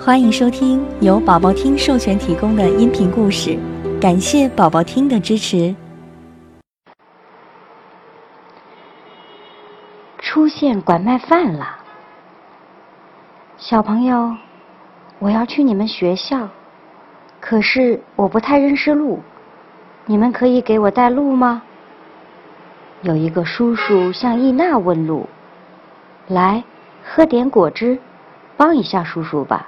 欢迎收听由宝宝听授权提供的音频故事，感谢宝宝听的支持。出现拐卖犯了，小朋友，我要去你们学校，可是我不太认识路，你们可以给我带路吗？有一个叔叔向伊娜问路，来，喝点果汁，帮一下叔叔吧。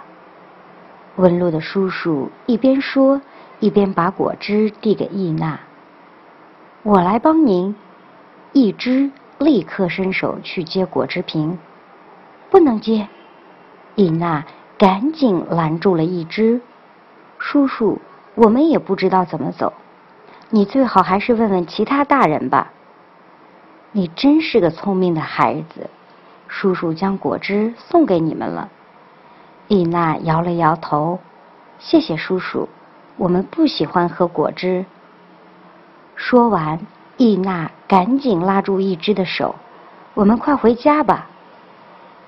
问路的叔叔一边说，一边把果汁递给伊娜。我来帮您。一只立刻伸手去接果汁瓶，不能接。伊娜赶紧拦住了一只。叔叔，我们也不知道怎么走，你最好还是问问其他大人吧。你真是个聪明的孩子，叔叔将果汁送给你们了。伊娜摇了摇头，谢谢叔叔，我们不喜欢喝果汁。说完，伊娜赶紧拉住一只的手，我们快回家吧。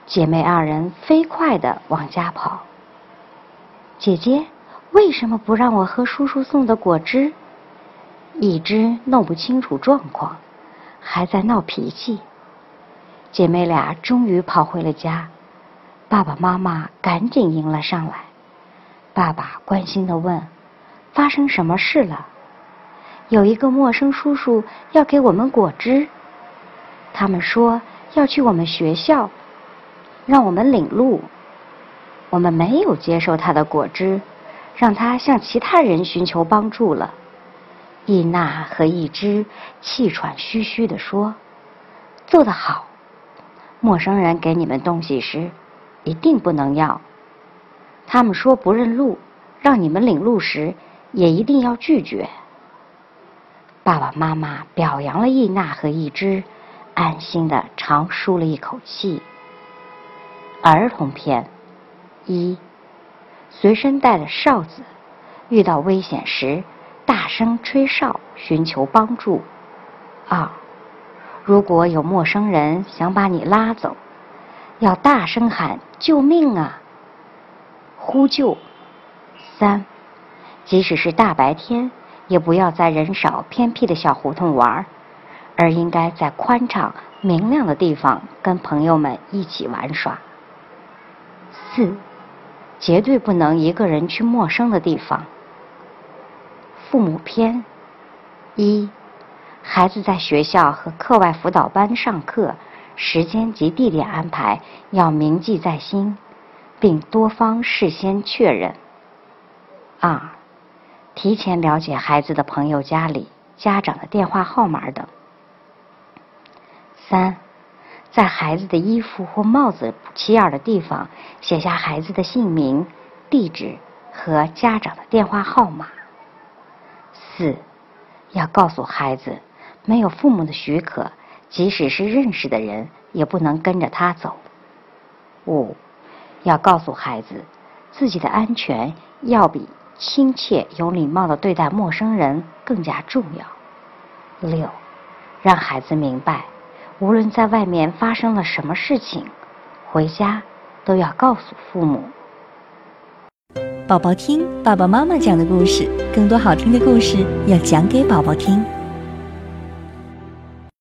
姐妹二人飞快的往家跑。姐姐，为什么不让我喝叔叔送的果汁？一只弄不清楚状况，还在闹脾气。姐妹俩终于跑回了家。爸爸妈妈赶紧迎了上来。爸爸关心的问：“发生什么事了？”有一个陌生叔叔要给我们果汁。他们说要去我们学校，让我们领路。我们没有接受他的果汁，让他向其他人寻求帮助了。伊娜和一只气喘吁吁的说：“做得好。陌生人给你们东西时。”一定不能要。他们说不认路，让你们领路时也一定要拒绝。爸爸妈妈表扬了伊娜和一只，安心的长舒了一口气。儿童片一，随身带的哨子，遇到危险时大声吹哨寻求帮助。二，如果有陌生人想把你拉走。要大声喊救命啊！呼救。三，即使是大白天，也不要在人少偏僻的小胡同玩，而应该在宽敞明亮的地方跟朋友们一起玩耍。四，绝对不能一个人去陌生的地方。父母篇一，孩子在学校和课外辅导班上课。时间及地点安排要铭记在心，并多方事先确认。二，提前了解孩子的朋友家里、家长的电话号码等。三，在孩子的衣服或帽子不起眼的地方写下孩子的姓名、地址和家长的电话号码。四，要告诉孩子，没有父母的许可。即使是认识的人，也不能跟着他走。五，要告诉孩子，自己的安全要比亲切有礼貌的对待陌生人更加重要。六，让孩子明白，无论在外面发生了什么事情，回家都要告诉父母。宝宝听爸爸妈妈讲的故事，更多好听的故事要讲给宝宝听。